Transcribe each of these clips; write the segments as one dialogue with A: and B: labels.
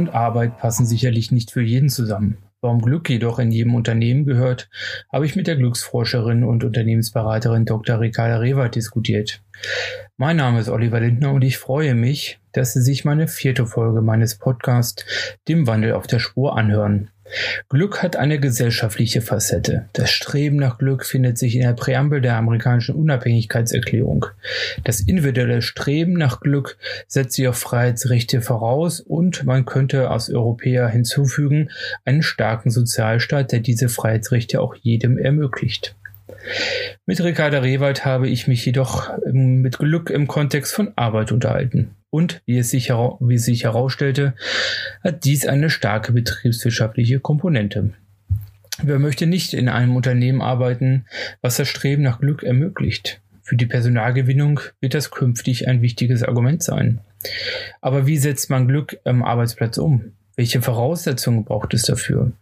A: Und Arbeit passen sicherlich nicht für jeden zusammen. Warum Glück jedoch in jedem Unternehmen gehört, habe ich mit der Glücksforscherin und Unternehmensberaterin Dr. Ricarda Rewert diskutiert. Mein Name ist Oliver Lindner und ich freue mich, dass Sie sich meine vierte Folge meines Podcasts Dem Wandel auf der Spur anhören. Glück hat eine gesellschaftliche Facette. Das Streben nach Glück findet sich in der Präambel der amerikanischen Unabhängigkeitserklärung. Das individuelle Streben nach Glück setzt sich auf Freiheitsrechte voraus und man könnte als Europäer hinzufügen einen starken Sozialstaat, der diese Freiheitsrechte auch jedem ermöglicht. Mit Ricarda Rewald habe ich mich jedoch ähm, mit Glück im Kontext von Arbeit unterhalten. Und wie es sich, wie sich herausstellte, hat dies eine starke betriebswirtschaftliche Komponente. Wer möchte nicht in einem Unternehmen arbeiten, was das Streben nach Glück ermöglicht? Für die Personalgewinnung wird das künftig ein wichtiges Argument sein. Aber wie setzt man Glück am Arbeitsplatz um? Welche Voraussetzungen braucht es dafür?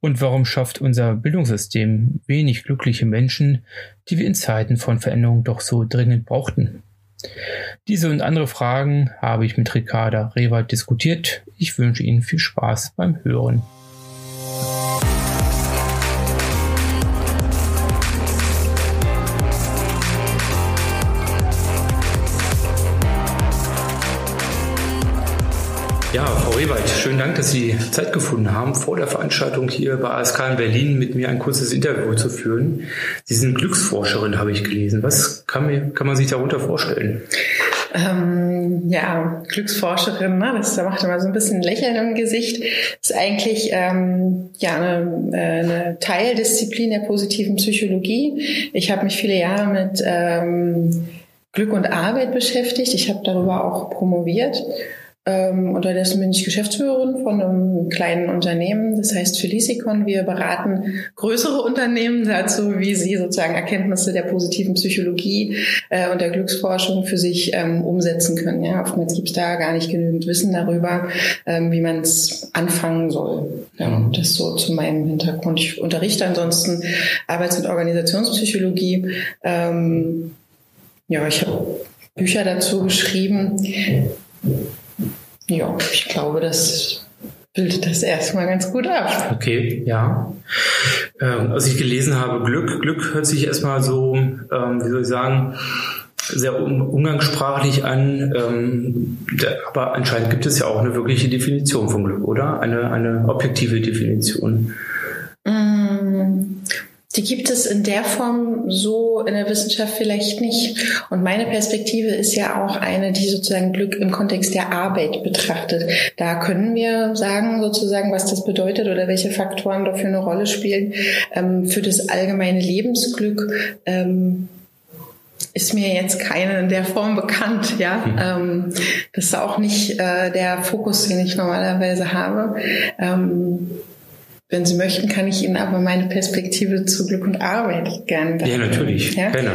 A: Und warum schafft unser Bildungssystem wenig glückliche Menschen, die wir in Zeiten von Veränderung doch so dringend brauchten? Diese und andere Fragen habe ich mit Ricarda Rewald diskutiert. Ich wünsche Ihnen viel Spaß beim Hören. Ja, Frau Rewald, schönen Dank, dass Sie Zeit gefunden haben, vor der Veranstaltung hier bei ASK in Berlin mit mir ein kurzes Interview zu führen. Sie sind Glücksforscherin, habe ich gelesen. Was kann, mir, kann man sich darunter vorstellen?
B: Ähm, ja, Glücksforscherin, ne? das macht immer so ein bisschen Lächeln im Gesicht. Ist eigentlich ähm, ja eine, äh, eine Teildisziplin der positiven Psychologie. Ich habe mich viele Jahre mit ähm, Glück und Arbeit beschäftigt. Ich habe darüber auch promoviert ähm, unterdessen bin ich Geschäftsführerin von einem kleinen Unternehmen, das heißt Felicicon. Wir beraten größere Unternehmen dazu, wie sie sozusagen Erkenntnisse der positiven Psychologie äh, und der Glücksforschung für sich ähm, umsetzen können. Ja, oftmals gibt es da gar nicht genügend Wissen darüber, ähm, wie man es anfangen soll. Ja, mhm. das so zu meinem Hintergrund. Ich unterrichte ansonsten Arbeits- und Organisationspsychologie. Ähm, ja, ich habe Bücher dazu geschrieben. Ja, ich glaube, das bildet das erstmal ganz gut ab.
A: Okay, ja. Ähm, als ich gelesen habe, Glück, Glück hört sich erstmal so, ähm, wie soll ich sagen, sehr umgangssprachlich an, ähm, aber anscheinend gibt es ja auch eine wirkliche Definition von Glück, oder? Eine, eine objektive Definition.
B: Die gibt es in der Form so in der Wissenschaft vielleicht nicht. Und meine Perspektive ist ja auch eine, die sozusagen Glück im Kontext der Arbeit betrachtet. Da können wir sagen sozusagen, was das bedeutet oder welche Faktoren dafür eine Rolle spielen. Ähm, für das allgemeine Lebensglück ähm, ist mir jetzt keine in der Form bekannt, ja. Mhm. Ähm, das ist auch nicht äh, der Fokus, den ich normalerweise habe. Wenn Sie möchten, kann ich Ihnen aber meine Perspektive zu Glück und Arbeit gerne.
A: Ja, natürlich. Ja? Gerne.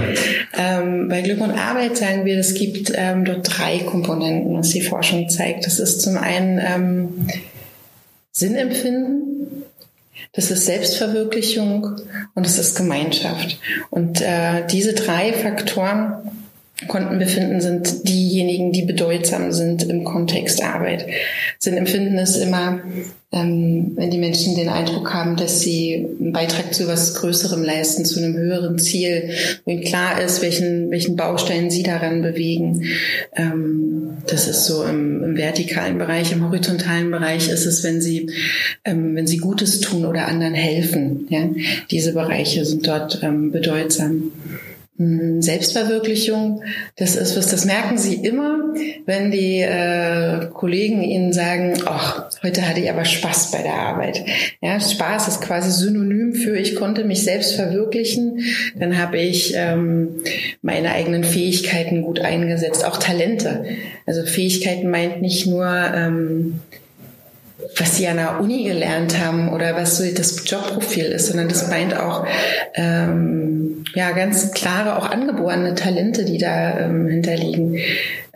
B: Ähm, bei Glück und Arbeit sagen wir, es gibt ähm, dort drei Komponenten, was die Forschung zeigt. Das ist zum einen ähm, Sinnempfinden, das ist Selbstverwirklichung und es ist Gemeinschaft. Und äh, diese drei Faktoren konnten befinden, sind diejenigen, die bedeutsam sind im Kontext Arbeit. Sinnempfinden ist immer, ähm, wenn die Menschen den Eindruck haben, dass sie einen Beitrag zu was Größerem leisten, zu einem höheren Ziel, wo ihnen klar ist, welchen, welchen Baustein sie daran bewegen. Ähm, das ist so im, im, vertikalen Bereich. Im horizontalen Bereich ist es, wenn sie, ähm, wenn sie Gutes tun oder anderen helfen. Ja? Diese Bereiche sind dort ähm, bedeutsam. Hm, Selbstverwirklichung, das ist was, das merken Sie immer, wenn die äh, Kollegen Ihnen sagen, ach, heute hatte ich aber Spaß bei der Arbeit. Ja, Spaß ist quasi synonym für ich konnte mich selbst verwirklichen, dann habe ich ähm, meine eigenen Fähigkeiten gut eingesetzt, auch Talente. Also Fähigkeiten meint nicht nur ähm, was sie an der Uni gelernt haben oder was so das Jobprofil ist, sondern das meint auch ähm, ja ganz klare, auch angeborene Talente, die da ähm, hinterliegen.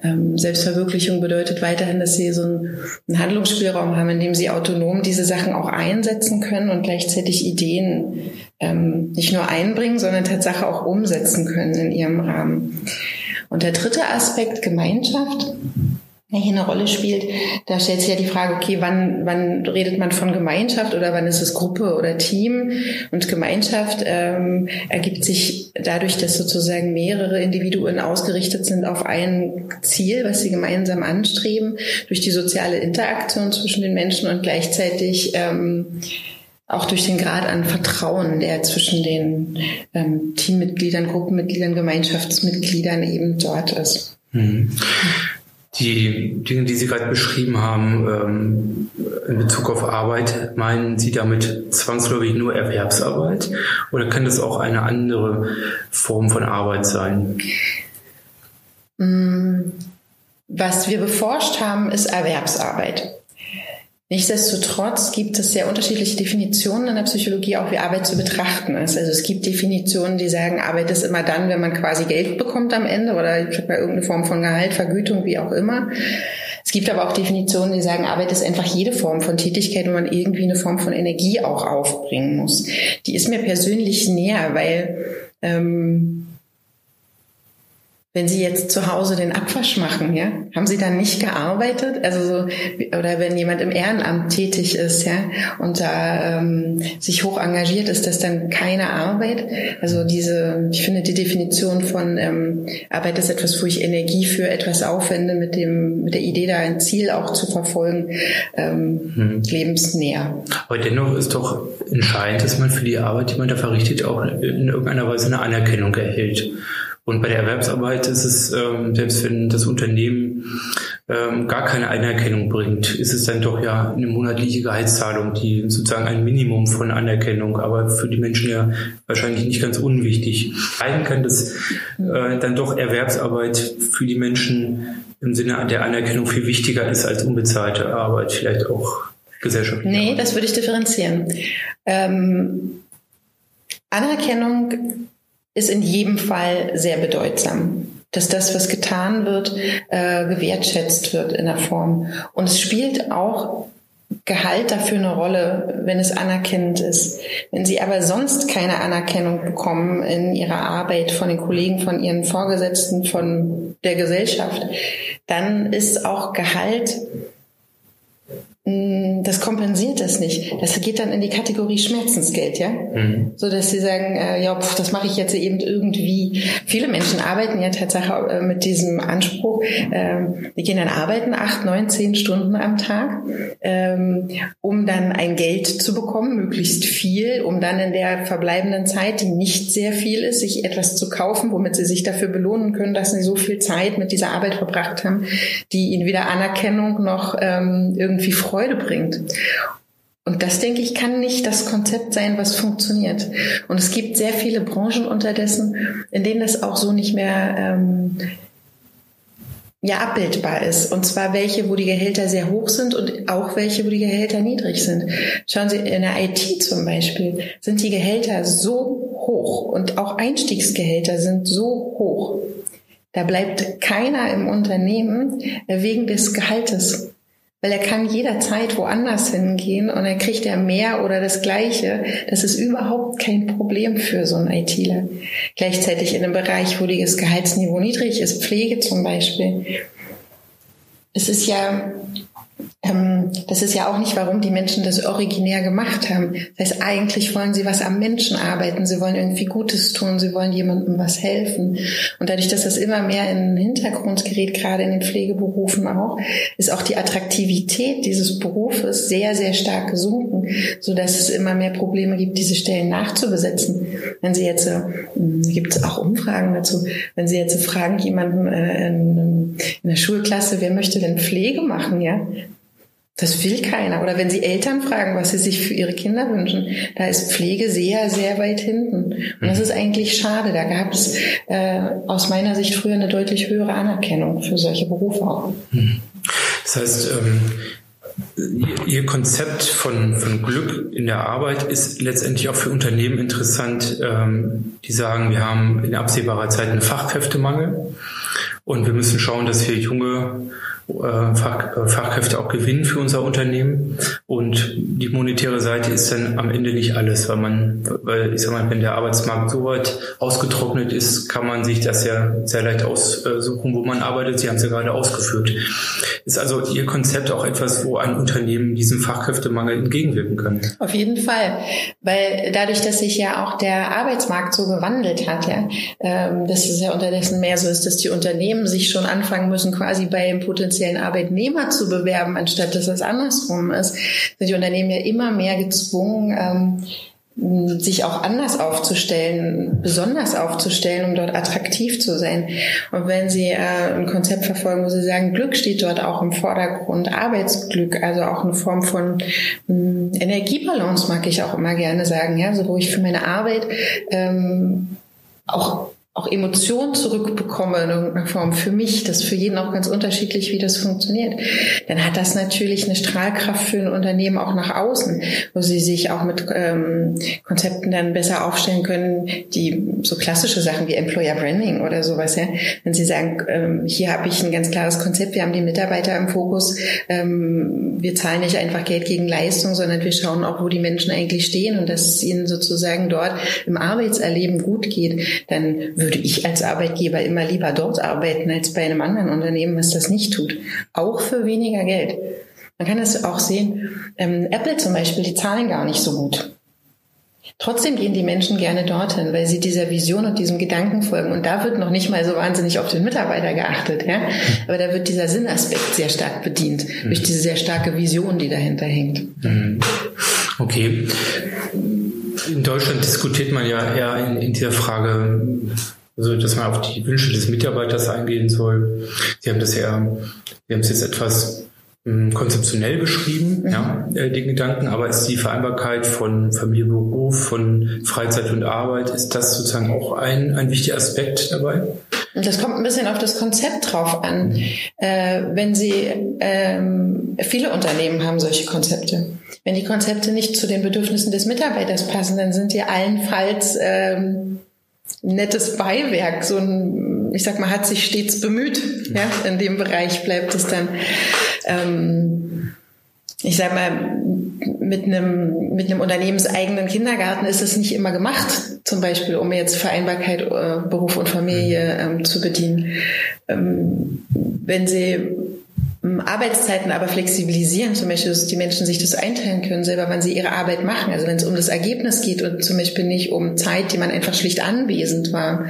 B: Ähm, Selbstverwirklichung bedeutet weiterhin, dass sie so einen, einen Handlungsspielraum haben, in dem sie autonom diese Sachen auch einsetzen können und gleichzeitig Ideen ähm, nicht nur einbringen, sondern Tatsache auch umsetzen können in ihrem Rahmen. Und der dritte Aspekt, Gemeinschaft, hier eine Rolle spielt, da stellt sich ja die Frage, okay, wann, wann redet man von Gemeinschaft oder wann ist es Gruppe oder Team? Und Gemeinschaft ähm, ergibt sich dadurch, dass sozusagen mehrere Individuen ausgerichtet sind auf ein Ziel, was sie gemeinsam anstreben, durch die soziale Interaktion zwischen den Menschen und gleichzeitig ähm, auch durch den Grad an Vertrauen, der zwischen den ähm, Teammitgliedern, Gruppenmitgliedern, Gemeinschaftsmitgliedern eben dort ist. Mhm
A: die Dinge, die Sie gerade beschrieben haben ähm, in Bezug auf Arbeit, meinen Sie damit zwangsläufig nur Erwerbsarbeit oder kann das auch eine andere Form von Arbeit sein?
B: Mm, was wir beforscht haben, ist Erwerbsarbeit. Nichtsdestotrotz gibt es sehr unterschiedliche Definitionen in der Psychologie, auch wie Arbeit zu betrachten ist. Also es gibt Definitionen, die sagen, Arbeit ist immer dann, wenn man quasi Geld bekommt am Ende oder bei irgendeine Form von Gehalt, Vergütung, wie auch immer. Es gibt aber auch Definitionen, die sagen, Arbeit ist einfach jede Form von Tätigkeit, wo man irgendwie eine Form von Energie auch aufbringen muss. Die ist mir persönlich näher, weil ähm, wenn Sie jetzt zu Hause den Abwasch machen, ja, haben Sie dann nicht gearbeitet? Also so, oder wenn jemand im Ehrenamt tätig ist, ja, und da ähm, sich hoch engagiert, ist das dann keine Arbeit? Also diese, ich finde die Definition von ähm, Arbeit ist etwas, wo ich Energie für etwas aufwende, mit dem, mit der Idee, da ein Ziel auch zu verfolgen, ähm, hm. lebensnäher.
A: Aber dennoch ist doch entscheidend, dass man für die Arbeit, die man da verrichtet, auch in irgendeiner Weise eine Anerkennung erhält. Und bei der Erwerbsarbeit ist es, ähm, selbst wenn das Unternehmen ähm, gar keine Anerkennung bringt, ist es dann doch ja eine monatliche Gehaltszahlung, die sozusagen ein Minimum von Anerkennung, aber für die Menschen ja wahrscheinlich nicht ganz unwichtig. Zeigen kann, dass äh, dann doch Erwerbsarbeit für die Menschen im Sinne der Anerkennung viel wichtiger ist als unbezahlte Arbeit, vielleicht auch gesellschaftlich.
B: Nee, das würde ich differenzieren. Ähm, Anerkennung ist in jedem Fall sehr bedeutsam. Dass das, was getan wird, äh, gewertschätzt wird in der Form. Und es spielt auch Gehalt dafür eine Rolle, wenn es anerkennend ist. Wenn Sie aber sonst keine Anerkennung bekommen in Ihrer Arbeit von den Kollegen, von Ihren Vorgesetzten, von der Gesellschaft, dann ist auch Gehalt Mm, das kompensiert das nicht. Das geht dann in die Kategorie Schmerzensgeld, ja. Mhm. So dass sie sagen, äh, ja, pf, das mache ich jetzt eben irgendwie. Viele Menschen arbeiten ja tatsächlich äh, mit diesem Anspruch. Ähm, die gehen dann arbeiten acht, neun, zehn Stunden am Tag, ähm, um dann ein Geld zu bekommen, möglichst viel, um dann in der verbleibenden Zeit, die nicht sehr viel ist, sich etwas zu kaufen, womit sie sich dafür belohnen können, dass sie so viel Zeit mit dieser Arbeit verbracht haben, die ihnen weder Anerkennung noch ähm, irgendwie Freude Freude Und das, denke ich, kann nicht das Konzept sein, was funktioniert. Und es gibt sehr viele Branchen unterdessen, in denen das auch so nicht mehr ähm, ja, abbildbar ist. Und zwar welche, wo die Gehälter sehr hoch sind und auch welche, wo die Gehälter niedrig sind. Schauen Sie, in der IT zum Beispiel sind die Gehälter so hoch und auch Einstiegsgehälter sind so hoch. Da bleibt keiner im Unternehmen wegen des Gehaltes. Weil er kann jederzeit woanders hingehen und er kriegt ja mehr oder das Gleiche. Das ist überhaupt kein Problem für so einen ITler. Gleichzeitig in einem Bereich, wo das Gehaltsniveau niedrig ist, Pflege zum Beispiel. Es ist ja das ist ja auch nicht, warum die Menschen das originär gemacht haben. Das heißt, eigentlich wollen sie was am Menschen arbeiten. Sie wollen irgendwie Gutes tun. Sie wollen jemandem was helfen. Und dadurch, dass das immer mehr in den Hintergrund gerät, gerade in den Pflegeberufen auch, ist auch die Attraktivität dieses Berufes sehr, sehr stark gesunken, so dass es immer mehr Probleme gibt, diese Stellen nachzubesetzen. Wenn Sie jetzt, äh, gibt es auch Umfragen dazu, wenn Sie jetzt fragen jemanden äh, in, in der Schulklasse, wer möchte denn Pflege machen, ja? Das will keiner. Oder wenn Sie Eltern fragen, was sie sich für ihre Kinder wünschen, da ist Pflege sehr, sehr weit hinten. Und das mhm. ist eigentlich schade. Da gab es äh, aus meiner Sicht früher eine deutlich höhere Anerkennung für solche Berufe auch. Mhm.
A: Das heißt, ähm, Ihr Konzept von, von Glück in der Arbeit ist letztendlich auch für Unternehmen interessant, ähm, die sagen, wir haben in absehbarer Zeit einen Fachkräftemangel und wir müssen schauen, dass wir junge Fach, äh, Fachkräfte auch gewinnen für unser Unternehmen. Und die monetäre Seite ist dann am Ende nicht alles, weil man, weil ich sag mal, wenn der Arbeitsmarkt so weit ausgetrocknet ist, kann man sich das ja sehr leicht aussuchen, wo man arbeitet. Sie haben es ja gerade ausgeführt. Ist also Ihr Konzept auch etwas, wo ein Unternehmen diesem Fachkräftemangel entgegenwirken kann?
B: Auf jeden Fall, weil dadurch, dass sich ja auch der Arbeitsmarkt so gewandelt hat, ja, ähm, dass es ja unterdessen mehr so ist, dass die Unternehmen sich schon anfangen müssen, quasi bei dem potenziellen Arbeitnehmer zu bewerben, anstatt dass das andersrum ist, sind die Unternehmen ja immer mehr gezwungen, ähm, sich auch anders aufzustellen, besonders aufzustellen, um dort attraktiv zu sein. Und wenn Sie äh, ein Konzept verfolgen, wo Sie sagen, Glück steht dort auch im Vordergrund, Arbeitsglück, also auch eine Form von mh, Energiebalance, mag ich auch immer gerne sagen, ja, so wo ich für meine Arbeit ähm, auch auch Emotionen zurückbekomme in irgendeiner Form für mich, das ist für jeden auch ganz unterschiedlich, wie das funktioniert, dann hat das natürlich eine Strahlkraft für ein Unternehmen auch nach außen, wo sie sich auch mit ähm, Konzepten dann besser aufstellen können, die so klassische Sachen wie Employer Branding oder sowas, ja. Wenn sie sagen, ähm, hier habe ich ein ganz klares Konzept, wir haben die Mitarbeiter im Fokus, ähm, wir zahlen nicht einfach Geld gegen Leistung, sondern wir schauen auch, wo die Menschen eigentlich stehen und dass es ihnen sozusagen dort im Arbeitserleben gut geht, dann würde ich als Arbeitgeber immer lieber dort arbeiten als bei einem anderen Unternehmen, was das nicht tut. Auch für weniger Geld. Man kann das auch sehen. Ähm, Apple zum Beispiel, die zahlen gar nicht so gut. Trotzdem gehen die Menschen gerne dorthin, weil sie dieser Vision und diesem Gedanken folgen. Und da wird noch nicht mal so wahnsinnig auf den Mitarbeiter geachtet. Ja? Aber da wird dieser Sinnaspekt sehr stark bedient, mhm. durch diese sehr starke Vision, die dahinter hängt.
A: Mhm. Okay. In Deutschland diskutiert man ja eher in, in dieser Frage, also dass man auf die Wünsche des Mitarbeiters eingehen soll. Sie haben das ja, Sie haben es jetzt etwas hm, konzeptionell beschrieben, mhm. ja, äh, die Gedanken, aber ist die Vereinbarkeit von Familie, Beruf, von Freizeit und Arbeit, ist das sozusagen auch ein, ein wichtiger Aspekt dabei?
B: Das kommt ein bisschen auf das Konzept drauf an. Mhm. Äh, wenn Sie, ähm, viele Unternehmen haben solche Konzepte. Wenn die Konzepte nicht zu den Bedürfnissen des Mitarbeiters passen, dann sind die allenfalls ähm, nettes Beiwerk, so ein, ich sag mal, hat sich stets bemüht. Ja, in dem Bereich bleibt es dann, ähm, ich sag mal, mit einem, mit einem unternehmenseigenen Kindergarten ist es nicht immer gemacht, zum Beispiel, um jetzt Vereinbarkeit, äh, Beruf und Familie ähm, zu bedienen. Ähm, wenn Sie Arbeitszeiten aber flexibilisieren, zum Beispiel, dass die Menschen sich das einteilen können, selber, wann sie ihre Arbeit machen. Also wenn es um das Ergebnis geht und zum Beispiel nicht um Zeit, die man einfach schlicht anwesend war,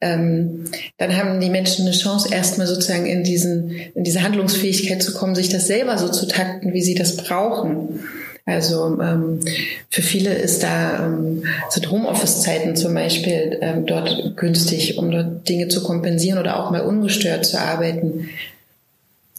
B: ähm, dann haben die Menschen eine Chance, erstmal sozusagen in diesen, in diese Handlungsfähigkeit zu kommen, sich das selber so zu takten, wie sie das brauchen. Also ähm, für viele ist da ähm, sind Homeoffice-Zeiten zum Beispiel ähm, dort günstig, um dort Dinge zu kompensieren oder auch mal ungestört zu arbeiten.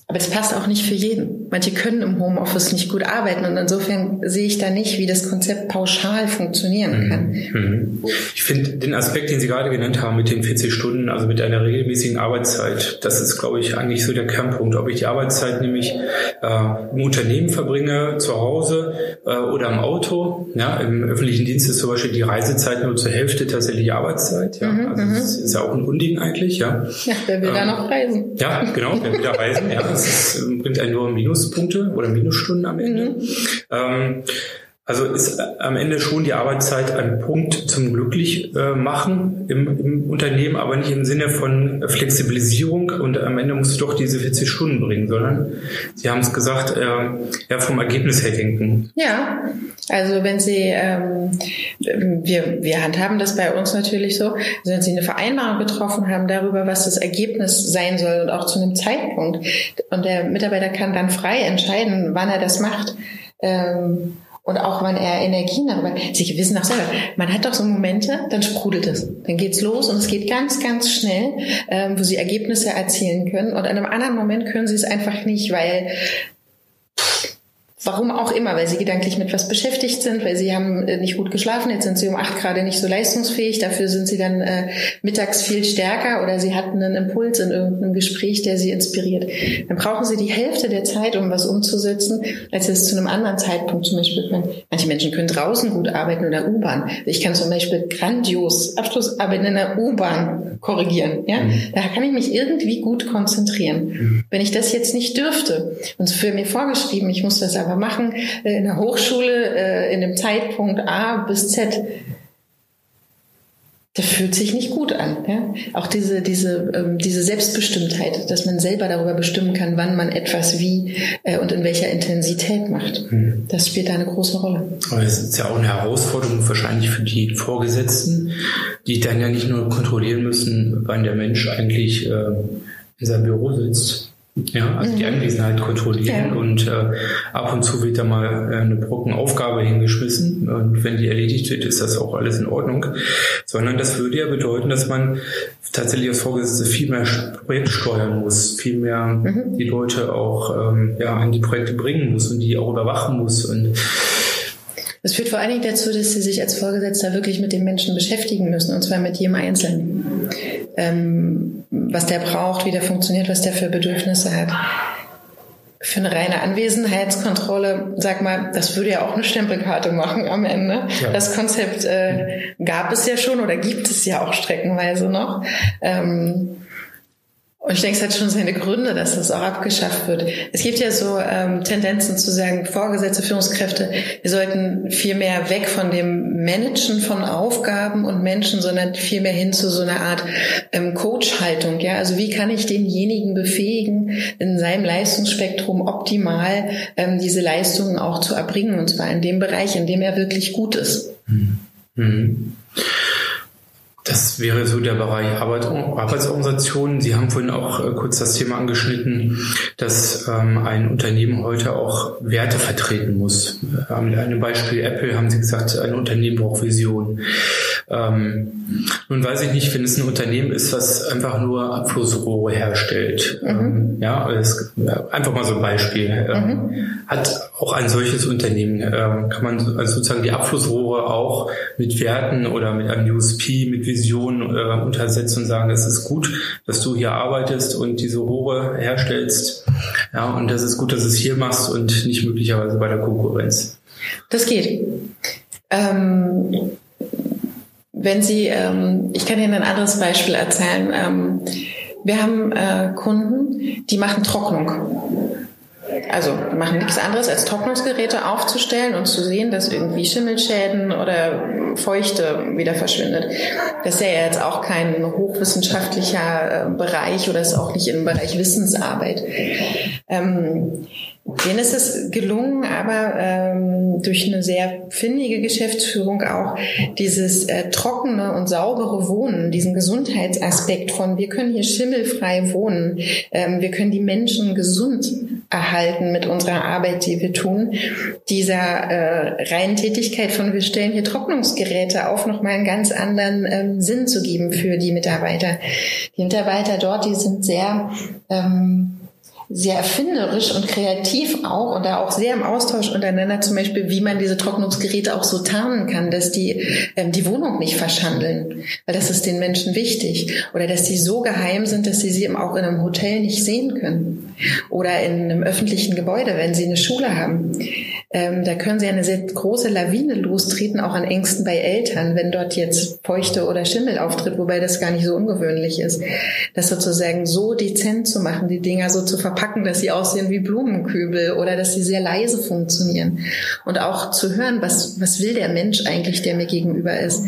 B: Aber das passt auch nicht für jeden. Manche können im Homeoffice nicht gut arbeiten und insofern sehe ich da nicht, wie das Konzept pauschal funktionieren mhm. kann. Mhm.
A: Ich finde den Aspekt, den Sie gerade genannt haben mit den 40 Stunden, also mit einer regelmäßigen Arbeitszeit, das ist, glaube ich, eigentlich so der Kernpunkt. Ob ich die Arbeitszeit nämlich äh, im Unternehmen verbringe, zu Hause äh, oder im Auto. Ja, Im öffentlichen Dienst ist zum Beispiel die Reisezeit nur zur Hälfte tatsächlich Arbeitszeit. Ja. Mhm, also das ist ja auch ein Unding eigentlich. Ja,
B: ja wer will ähm, da noch reisen?
A: Ja, genau, wer will da reisen, ja. Das ist, bringt einen nur Minuspunkte oder Minusstunden am Ende. Mhm. Ähm, also ist am Ende schon die Arbeitszeit ein Punkt zum glücklich äh, machen im, im, Unternehmen, aber nicht im Sinne von Flexibilisierung und am Ende musst du doch diese 40 Stunden bringen, sondern Sie haben es gesagt, äh, ja vom Ergebnis her denken.
B: Ja, also wenn Sie, ähm, wir, wir handhaben das bei uns natürlich so, also wenn Sie eine Vereinbarung getroffen haben darüber, was das Ergebnis sein soll und auch zu einem Zeitpunkt und der Mitarbeiter kann dann frei entscheiden, wann er das macht. Ähm, und auch wenn er Energien darüber, Sie wissen auch selber, man hat doch so Momente, dann sprudelt es. Dann geht's los und es geht ganz, ganz schnell, ähm, wo Sie Ergebnisse erzielen können. Und an einem anderen Moment können Sie es einfach nicht, weil Warum auch immer, weil sie gedanklich mit was beschäftigt sind, weil sie haben äh, nicht gut geschlafen, jetzt sind sie um acht gerade nicht so leistungsfähig, dafür sind sie dann äh, mittags viel stärker oder sie hatten einen Impuls in irgendeinem Gespräch, der sie inspiriert. Dann brauchen sie die Hälfte der Zeit, um was umzusetzen, als es zu einem anderen Zeitpunkt zum Beispiel können. Manche Menschen können draußen gut arbeiten oder U-Bahn. Ich kann zum Beispiel grandios Abschlussarbeiten in der U-Bahn korrigieren. Ja? Mhm. Da kann ich mich irgendwie gut konzentrieren. Mhm. Wenn ich das jetzt nicht dürfte und für mir vorgeschrieben, ich muss das aber wir machen äh, in der Hochschule äh, in dem Zeitpunkt A bis Z. Das fühlt sich nicht gut an. Ja? Auch diese, diese, ähm, diese Selbstbestimmtheit, dass man selber darüber bestimmen kann, wann man etwas wie äh, und in welcher Intensität macht. Mhm. Das spielt da eine große Rolle.
A: Aber es ist ja auch eine Herausforderung wahrscheinlich für die Vorgesetzten, die dann ja nicht nur kontrollieren müssen, wann der Mensch eigentlich äh, in seinem Büro sitzt, ja, also mhm. die Anwesenheit kontrollieren ja. und äh, ab und zu wird da mal äh, eine Brockenaufgabe hingeschmissen und wenn die erledigt wird, ist das auch alles in Ordnung. Sondern das würde ja bedeuten, dass man tatsächlich als Vorgesetzte viel mehr Projekt steuern muss, viel mehr mhm. die Leute auch ähm, ja, an die Projekte bringen muss und die auch überwachen muss und
B: das führt vor allen Dingen dazu, dass sie sich als Vorgesetzter wirklich mit den Menschen beschäftigen müssen, und zwar mit jedem Einzelnen. Ähm, was der braucht, wie der funktioniert, was der für Bedürfnisse hat. Für eine reine Anwesenheitskontrolle, sag mal, das würde ja auch eine Stempelkarte machen am Ende. Ja. Das Konzept äh, gab es ja schon oder gibt es ja auch streckenweise noch. Ähm, und ich denke, es hat schon seine Gründe, dass das auch abgeschafft wird. Es gibt ja so ähm, Tendenzen zu sagen, Vorgesetzte, Führungskräfte, wir sollten viel mehr weg von dem Managen von Aufgaben und Menschen, sondern viel mehr hin zu so einer Art ähm, Coach-Haltung. Ja, also wie kann ich denjenigen befähigen, in seinem Leistungsspektrum optimal ähm, diese Leistungen auch zu erbringen, und zwar in dem Bereich, in dem er wirklich gut ist. Mhm.
A: Mhm. Das wäre so der Bereich Arbeit, Arbeitsorganisationen. Sie haben vorhin auch äh, kurz das Thema angeschnitten, dass ähm, ein Unternehmen heute auch Werte vertreten muss. Ähm, einem Beispiel Apple haben Sie gesagt, ein Unternehmen braucht Vision. Ähm, nun weiß ich nicht, wenn es ein Unternehmen ist, was einfach nur Abflussrohre herstellt. Mhm. Ähm, ja, es, einfach mal so ein Beispiel. Ähm, mhm. Hat auch ein solches Unternehmen, ähm, kann man also sozusagen die Abflussrohre auch mit Werten oder mit einem USP, mit Vision äh, untersetzen und sagen, es ist gut, dass du hier arbeitest und diese Rohre herstellst. Ja, und das ist gut, dass du es hier machst und nicht möglicherweise bei der Konkurrenz.
B: Das geht. Ähm, wenn Sie, ähm, ich kann Ihnen ein anderes Beispiel erzählen. Ähm, wir haben äh, Kunden, die machen Trocknung also machen nichts anderes als Trocknungsgeräte aufzustellen und zu sehen, dass irgendwie Schimmelschäden oder Feuchte wieder verschwindet. Das ist ja jetzt auch kein hochwissenschaftlicher äh, Bereich oder ist auch nicht im Bereich Wissensarbeit. Ähm, Denen ist es gelungen, aber ähm, durch eine sehr findige Geschäftsführung auch dieses äh, trockene und saubere Wohnen, diesen Gesundheitsaspekt von wir können hier schimmelfrei wohnen, ähm, wir können die Menschen gesund erhalten mit unserer Arbeit, die wir tun, dieser äh, reinen Tätigkeit von wir stellen hier Trocknungsgeräte auf, nochmal einen ganz anderen ähm, Sinn zu geben für die Mitarbeiter. Die Mitarbeiter dort, die sind sehr ähm, sehr erfinderisch und kreativ auch und da auch sehr im Austausch untereinander, zum Beispiel, wie man diese Trocknungsgeräte auch so tarnen kann, dass die ähm, die Wohnung nicht verschandeln, weil das ist den Menschen wichtig. Oder dass die so geheim sind, dass sie sie auch in einem Hotel nicht sehen können. Oder in einem öffentlichen Gebäude, wenn sie eine Schule haben. Ähm, da können sie eine sehr große Lawine lostreten, auch an Ängsten bei Eltern, wenn dort jetzt Feuchte oder Schimmel auftritt, wobei das gar nicht so ungewöhnlich ist. Das sozusagen so dezent zu machen, die Dinger so zu verpacken, dass sie aussehen wie Blumenkübel oder dass sie sehr leise funktionieren. Und auch zu hören, was, was will der Mensch eigentlich, der mir gegenüber ist.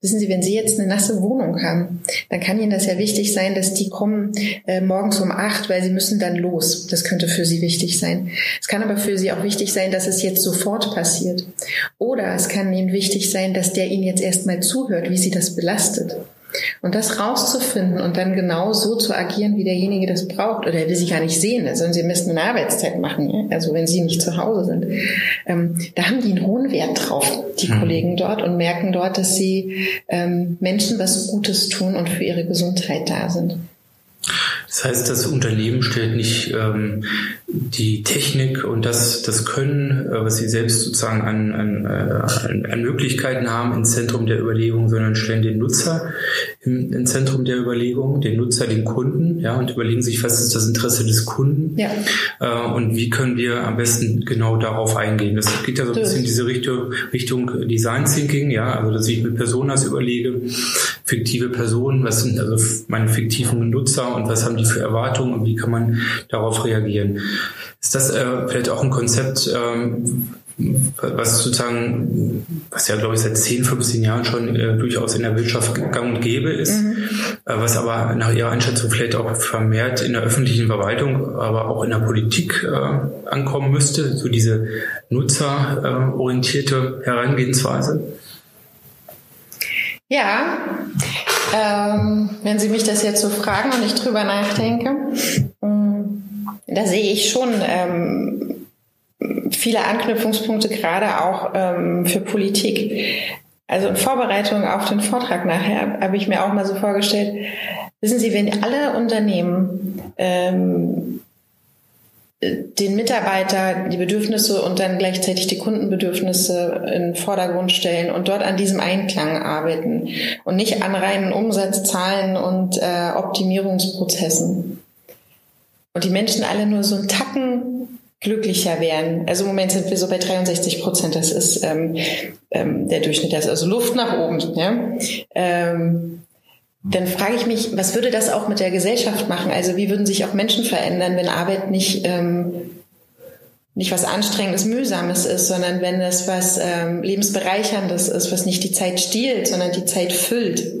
B: Wissen Sie, wenn Sie jetzt eine nasse Wohnung haben, dann kann Ihnen das ja wichtig sein, dass die kommen äh, morgens um acht, weil Sie müssen dann los. Das könnte für Sie wichtig sein. Es kann aber für Sie auch wichtig sein, dass es jetzt sofort passiert. Oder es kann Ihnen wichtig sein, dass der Ihnen jetzt erstmal zuhört, wie Sie das belastet. Und das rauszufinden und dann genau so zu agieren, wie derjenige das braucht, oder er will sie gar nicht sehen, sondern sie müssen eine Arbeitszeit machen, ja? also wenn sie nicht zu Hause sind. Ähm, da haben die einen hohen Wert drauf, die mhm. Kollegen dort, und merken dort, dass sie ähm, Menschen was Gutes tun und für ihre Gesundheit da sind.
A: Das heißt, das Unternehmen stellt nicht ähm, die Technik und das, das Können, äh, was sie selbst sozusagen an, an, äh, an Möglichkeiten haben, ins Zentrum der Überlegung, sondern stellen den Nutzer im, Zentrum der Überlegung, den Nutzer, den Kunden, ja, und überlegen sich, was ist das Interesse des Kunden ja. äh, und wie können wir am besten genau darauf eingehen. Das geht ja so ein bisschen in diese Richtung, Richtung Design Thinking, ja, also dass ich mit Personas überlege, fiktive Personen, was sind also meine fiktiven Nutzer und was haben die für Erwartungen und wie kann man darauf reagieren. Ist das äh, vielleicht auch ein Konzept, ähm, was sozusagen, was ja glaube ich seit 10, 15 Jahren schon äh, durchaus in der Wirtschaft gang und gäbe ist, mhm. äh, was aber nach Ihrer Einschätzung vielleicht auch vermehrt in der öffentlichen Verwaltung, aber auch in der Politik äh, ankommen müsste, so diese nutzerorientierte Herangehensweise?
B: Ja, ähm, wenn Sie mich das jetzt so fragen und ich drüber nachdenke, da sehe ich schon ähm, viele Anknüpfungspunkte, gerade auch ähm, für Politik. Also in Vorbereitung auf den Vortrag nachher habe ich mir auch mal so vorgestellt, wissen Sie, wenn alle Unternehmen ähm, den Mitarbeiter die Bedürfnisse und dann gleichzeitig die Kundenbedürfnisse in den Vordergrund stellen und dort an diesem Einklang arbeiten und nicht an reinen Umsatzzahlen und äh, Optimierungsprozessen und die Menschen alle nur so einen Tacken glücklicher wären. Also im Moment sind wir so bei 63 Prozent. Das ist ähm, ähm, der Durchschnitt. Das ist also Luft nach oben. Ja? Ähm, dann frage ich mich, was würde das auch mit der Gesellschaft machen? Also wie würden sich auch Menschen verändern, wenn Arbeit nicht ähm, nicht was anstrengendes, mühsames ist, sondern wenn es was ähm, lebensbereicherndes ist, was nicht die Zeit stiehlt, sondern die Zeit füllt.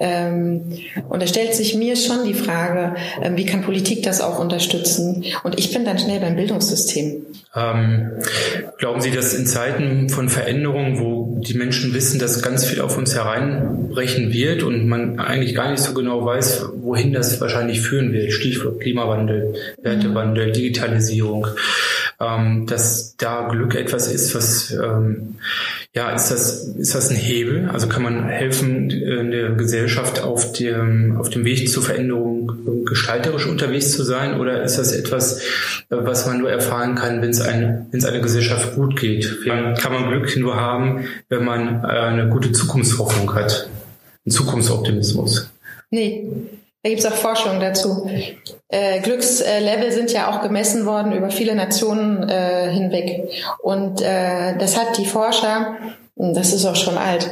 B: Ähm, und da stellt sich mir schon die Frage, ähm, wie kann Politik das auch unterstützen? Und ich bin dann schnell beim Bildungssystem.
A: Ähm, glauben Sie, dass in Zeiten von Veränderungen, wo die Menschen wissen, dass ganz viel auf uns hereinbrechen wird und man eigentlich gar nicht so genau weiß, wohin das wahrscheinlich führen wird, Stichwort Klimawandel, Wertewandel, Digitalisierung, ähm, dass da Glück etwas ist, was ähm, ja, ist das, ist das ein Hebel? Also kann man helfen, in der Gesellschaft auf dem, auf dem Weg zur Veränderung gestalterisch unterwegs zu sein? Oder ist das etwas, was man nur erfahren kann, wenn es eine, wenn es einer Gesellschaft gut geht? Kann man Glück nur haben, wenn man eine gute Zukunftshoffnung hat. Einen Zukunftsoptimismus.
B: Nee, da gibt es auch Forschung dazu. Äh, Glückslevel sind ja auch gemessen worden über viele Nationen äh, hinweg. Und äh, das hat die Forscher, das ist auch schon alt,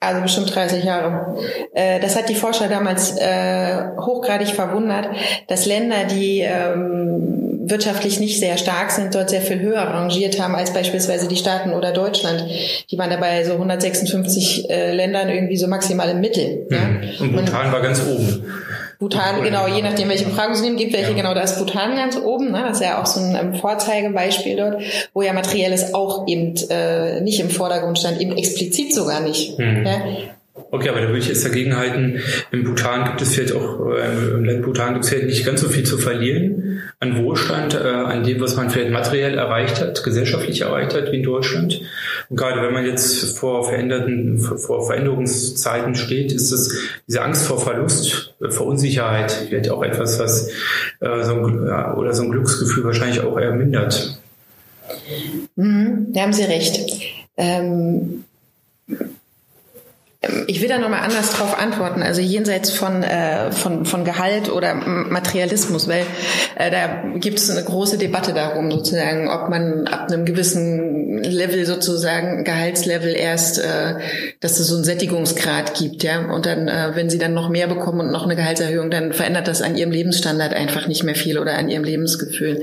B: also bestimmt 30 Jahre. Äh, das hat die Forscher damals äh, hochgradig verwundert, dass Länder, die ähm, wirtschaftlich nicht sehr stark sind, dort sehr viel höher rangiert haben als beispielsweise die Staaten oder Deutschland. Die waren dabei so 156 äh, Ländern irgendwie so maximal im Mittel.
A: Mhm. Ja? Und Bhutan war ganz oben.
B: Bhutan, genau, je nachdem, welche Befragung Sie nehmen, gibt welche, ja. genau, da ist Bhutan ganz oben. Ne? Das ist ja auch so ein ähm, Vorzeigebeispiel dort, wo ja Materielles auch eben äh, nicht im Vordergrund stand, eben explizit sogar nicht. Mhm. Ja?
A: Okay, aber da würde ich jetzt dagegen halten, im Bhutan gibt es vielleicht auch, äh, im Land Bhutan gibt es vielleicht nicht ganz so viel zu verlieren an Wohlstand, äh, an dem, was man vielleicht materiell erreicht hat, gesellschaftlich erreicht hat, wie in Deutschland. Und gerade wenn man jetzt vor veränderten, vor Veränderungszeiten steht, ist es diese Angst vor Verlust, vor Unsicherheit vielleicht auch etwas, was äh, so ein, ja, oder so ein Glücksgefühl wahrscheinlich auch eher mindert.
B: Mhm, da haben Sie recht. Ähm ich will da nochmal anders drauf antworten, also jenseits von, äh, von, von Gehalt oder Materialismus, weil äh, da gibt es eine große Debatte darum, sozusagen, ob man ab einem gewissen Level sozusagen, Gehaltslevel erst, äh, dass es so einen Sättigungsgrad gibt, ja. Und dann, äh, wenn sie dann noch mehr bekommen und noch eine Gehaltserhöhung, dann verändert das an ihrem Lebensstandard einfach nicht mehr viel oder an ihrem Lebensgefühl.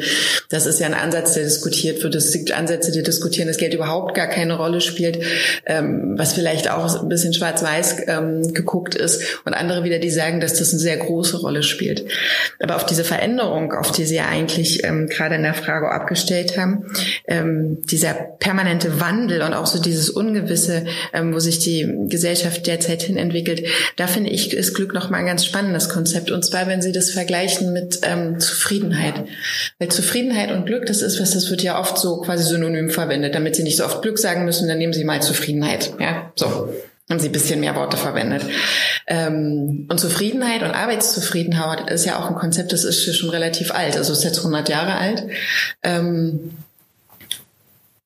B: Das ist ja ein Ansatz, der diskutiert wird. Es gibt Ansätze, die diskutieren, dass Geld überhaupt gar keine Rolle spielt, ähm, was vielleicht auch ein bisschen schwarz schwarz-weiß ähm, geguckt ist und andere wieder, die sagen, dass das eine sehr große Rolle spielt. Aber auf diese Veränderung, auf die Sie ja eigentlich ähm, gerade in der Frage abgestellt haben, ähm, dieser permanente Wandel und auch so dieses Ungewisse, ähm, wo sich die Gesellschaft derzeit hin entwickelt, da finde ich, ist Glück nochmal ein ganz spannendes Konzept. Und zwar, wenn Sie das vergleichen mit ähm, Zufriedenheit. Weil Zufriedenheit und Glück, das ist was, das wird ja oft so quasi synonym verwendet. Damit Sie nicht so oft Glück sagen müssen, dann nehmen Sie mal Zufriedenheit. Ja, so. Haben sie ein bisschen mehr Worte verwendet. Ähm, und Zufriedenheit und Arbeitszufriedenheit ist ja auch ein Konzept, das ist schon relativ alt, also ist jetzt 100 Jahre alt. Ähm,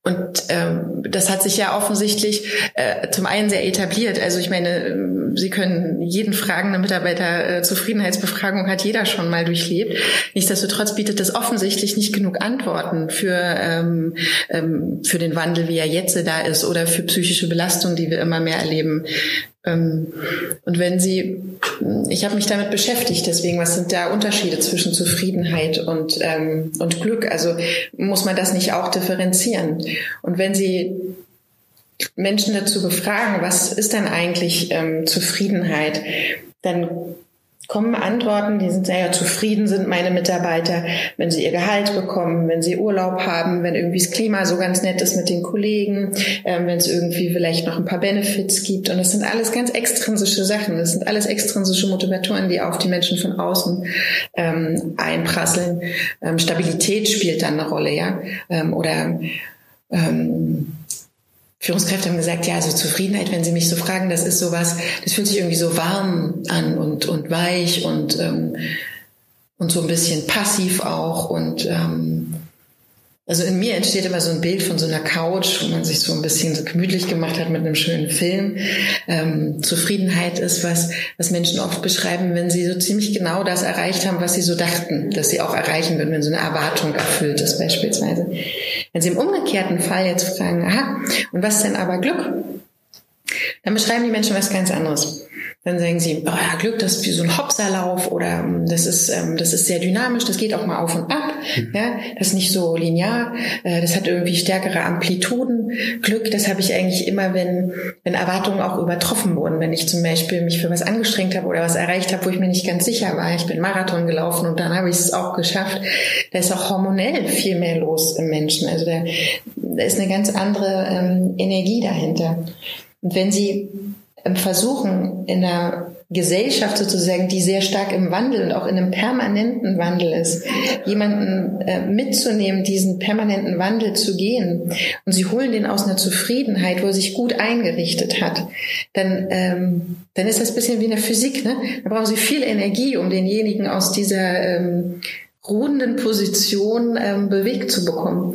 B: und ähm, das hat sich ja offensichtlich äh, zum einen sehr etabliert. Also ich meine, ähm, Sie können jeden fragen, eine Mitarbeiterzufriedenheitsbefragung hat jeder schon mal durchlebt. Nichtsdestotrotz bietet das offensichtlich nicht genug Antworten für, ähm, ähm, für den Wandel, wie er jetzt da ist, oder für psychische Belastung, die wir immer mehr erleben. Ähm, und wenn Sie, ich habe mich damit beschäftigt, deswegen, was sind da Unterschiede zwischen Zufriedenheit und, ähm, und Glück? Also muss man das nicht auch differenzieren? Und wenn Sie Menschen dazu befragen, was ist denn eigentlich ähm, Zufriedenheit, dann kommen Antworten, die sind sehr zufrieden sind meine Mitarbeiter, wenn sie ihr Gehalt bekommen, wenn sie Urlaub haben, wenn irgendwie das Klima so ganz nett ist mit den Kollegen, ähm, wenn es irgendwie vielleicht noch ein paar Benefits gibt. Und das sind alles ganz extrinsische Sachen. Das sind alles extrinsische Motivatoren, die auf die Menschen von außen ähm, einprasseln. Ähm, Stabilität spielt dann eine Rolle, ja. Ähm, oder ähm, Führungskräfte haben gesagt, ja, also Zufriedenheit, wenn Sie mich so fragen, das ist sowas, das fühlt sich irgendwie so warm an und, und weich und, ähm, und so ein bisschen passiv auch und ähm, also in mir entsteht immer so ein Bild von so einer Couch, wo man sich so ein bisschen so gemütlich gemacht hat mit einem schönen Film. Ähm, Zufriedenheit ist was, was Menschen oft beschreiben, wenn sie so ziemlich genau das erreicht haben, was sie so dachten, dass sie auch erreichen würden, wenn so eine Erwartung erfüllt ist beispielsweise. Wenn sie im umgekehrten Fall jetzt fragen, aha, und was denn aber Glück? Dann beschreiben die Menschen was ganz anderes. Dann sagen sie, oh ja, Glück, das ist wie so ein Hopserlauf oder ähm, das ist, ähm, das ist sehr dynamisch, das geht auch mal auf und ab. Mhm. Ja, das ist nicht so linear, äh, das hat irgendwie stärkere Amplituden. Glück, das habe ich eigentlich immer, wenn, wenn Erwartungen auch übertroffen wurden. Wenn ich zum Beispiel mich für was angestrengt habe oder was erreicht habe, wo ich mir nicht ganz sicher war. Ich bin Marathon gelaufen und dann habe ich es auch geschafft. Da ist auch hormonell viel mehr los im Menschen. Also da, da ist eine ganz andere ähm, Energie dahinter. Und wenn Sie versuchen, in einer Gesellschaft sozusagen, die sehr stark im Wandel und auch in einem permanenten Wandel ist, jemanden äh, mitzunehmen, diesen permanenten Wandel zu gehen und sie holen den aus einer Zufriedenheit, wo er sich gut eingerichtet hat, dann, ähm, dann ist das ein bisschen wie in der Physik. Ne? Da brauchen sie viel Energie, um denjenigen aus dieser ähm, ruhenden Position ähm, bewegt zu bekommen.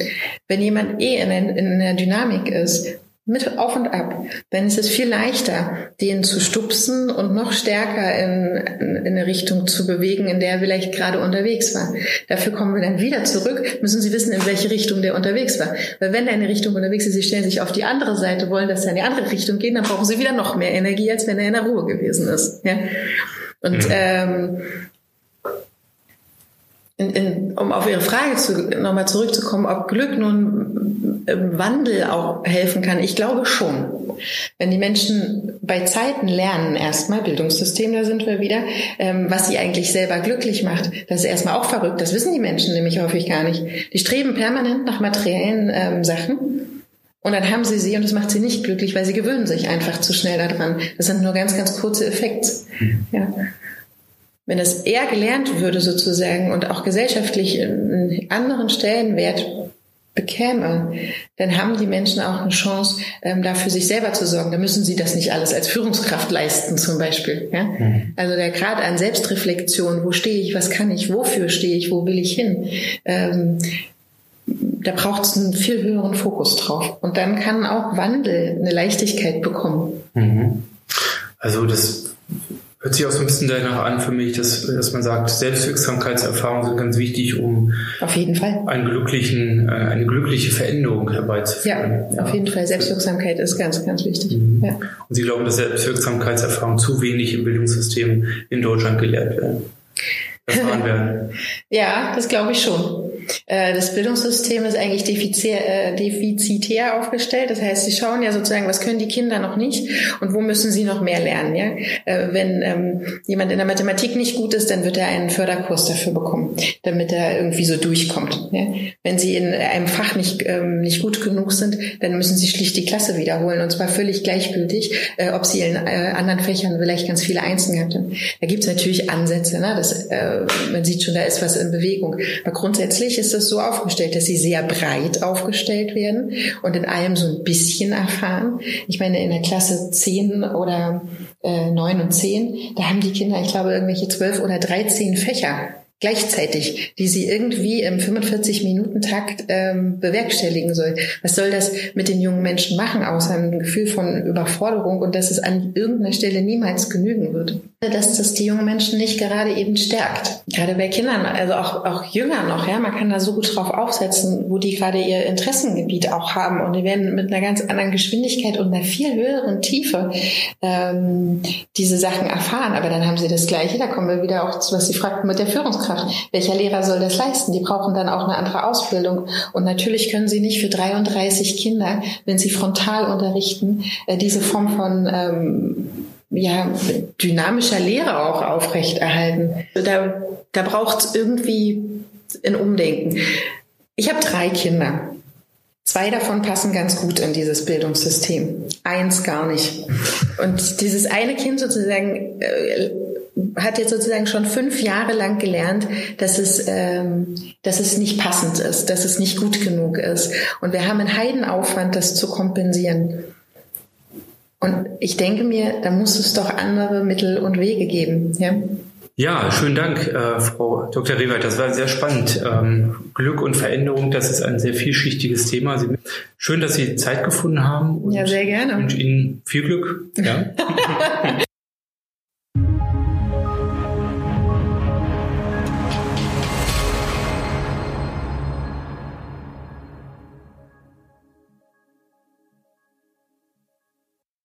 B: Wenn jemand eh in, in einer Dynamik ist mit auf und ab. Dann ist es viel leichter, den zu stupsen und noch stärker in, in, in, eine Richtung zu bewegen, in der er vielleicht gerade unterwegs war. Dafür kommen wir dann wieder zurück, müssen Sie wissen, in welche Richtung der unterwegs war. Weil wenn er in eine Richtung unterwegs ist, Sie stellen sich auf die andere Seite, wollen, dass er in die andere Richtung geht, dann brauchen Sie wieder noch mehr Energie, als wenn er in der Ruhe gewesen ist. Ja? Und mhm. ähm, in, in, um auf Ihre Frage zu, nochmal zurückzukommen, ob Glück nun im Wandel auch helfen kann. Ich glaube schon. Wenn die Menschen bei Zeiten lernen, erstmal, Bildungssystem, da sind wir wieder, ähm, was sie eigentlich selber glücklich macht, das ist erstmal auch verrückt. Das wissen die Menschen nämlich häufig gar nicht. Die streben permanent nach materiellen ähm, Sachen. Und dann haben sie sie und das macht sie nicht glücklich, weil sie gewöhnen sich einfach zu schnell daran. Das sind nur ganz, ganz kurze Effekte. Mhm. Ja wenn es eher gelernt würde sozusagen und auch gesellschaftlich einen anderen Stellenwert bekäme, dann haben die Menschen auch eine Chance, ähm, da für sich selber zu sorgen. Da müssen sie das nicht alles als Führungskraft leisten, zum Beispiel. Ja? Mhm. Also der Grad an Selbstreflexion, wo stehe ich, was kann ich, wofür stehe ich, wo will ich hin, ähm, da braucht es einen viel höheren Fokus drauf. Und dann kann auch Wandel eine Leichtigkeit bekommen.
A: Mhm. Also das Hört sich auch so ein bisschen danach an für mich, dass, dass man sagt, Selbstwirksamkeitserfahrungen sind ganz wichtig, um
B: auf jeden Fall
A: einen glücklichen, äh, eine glückliche Veränderung herbeizuführen.
B: Ja, ja, auf jeden Fall. Selbstwirksamkeit ist ganz, ganz wichtig. Mhm. Ja.
A: Und Sie glauben, dass Selbstwirksamkeitserfahrungen zu wenig im Bildungssystem in Deutschland gelehrt werden?
B: Erfahren werden? ja, das glaube ich schon. Äh, das Bildungssystem ist eigentlich defizitär, äh, defizitär aufgestellt. Das heißt, sie schauen ja sozusagen, was können die Kinder noch nicht und wo müssen sie noch mehr lernen. Ja? Äh, wenn ähm, jemand in der Mathematik nicht gut ist, dann wird er einen Förderkurs dafür bekommen, damit er irgendwie so durchkommt. Ja? Wenn sie in einem Fach nicht, ähm, nicht gut genug sind, dann müssen sie schlicht die Klasse wiederholen und zwar völlig gleichgültig, äh, ob sie in äh, anderen Fächern vielleicht ganz viele Einsen gehabt haben. Da gibt es natürlich Ansätze. Ne? Das, äh, man sieht schon, da ist was in Bewegung. Aber grundsätzlich Natürlich ist es so aufgestellt, dass sie sehr breit aufgestellt werden und in allem so ein bisschen erfahren. Ich meine, in der Klasse 10 oder äh, 9 und 10, da haben die Kinder, ich glaube, irgendwelche 12 oder 13 Fächer gleichzeitig, die sie irgendwie im 45-Minuten-Takt ähm, bewerkstelligen soll. Was soll das mit den jungen Menschen machen, außer ein Gefühl von Überforderung und dass es an irgendeiner Stelle niemals genügen wird? Dass das die jungen Menschen nicht gerade eben stärkt. Gerade bei Kindern, also auch, auch jünger noch, ja, man kann da so gut drauf aufsetzen, wo die gerade ihr Interessengebiet auch haben und die werden mit einer ganz anderen Geschwindigkeit und einer viel höheren Tiefe ähm, diese Sachen erfahren. Aber dann haben sie das Gleiche, da kommen wir wieder auch zu, was Sie fragten mit der Führungskraft. Führungskraft. Welcher Lehrer soll das leisten? Die brauchen dann auch eine andere Ausbildung. Und natürlich können sie nicht für 33 Kinder, wenn sie frontal unterrichten, äh, diese Form von ähm, ja, dynamischer Lehre auch aufrechterhalten. Da, da braucht es irgendwie ein Umdenken. Ich habe drei Kinder. Zwei davon passen ganz gut in dieses Bildungssystem. Eins gar nicht. Und dieses eine Kind sozusagen äh, hat jetzt sozusagen schon fünf Jahre lang gelernt, dass es, ähm, dass es nicht passend ist, dass es nicht gut genug ist. Und wir haben einen Heidenaufwand, das zu kompensieren. Und ich denke mir, da muss es doch andere Mittel und Wege geben. Ja?
A: Ja, schönen Dank, äh, Frau Dr. Rewald. Das war sehr spannend. Ähm, Glück und Veränderung, das ist ein sehr vielschichtiges Thema. Sie, schön, dass Sie Zeit gefunden haben.
B: ja, sehr gerne.
A: Ich wünsche Ihnen viel Glück. Ja.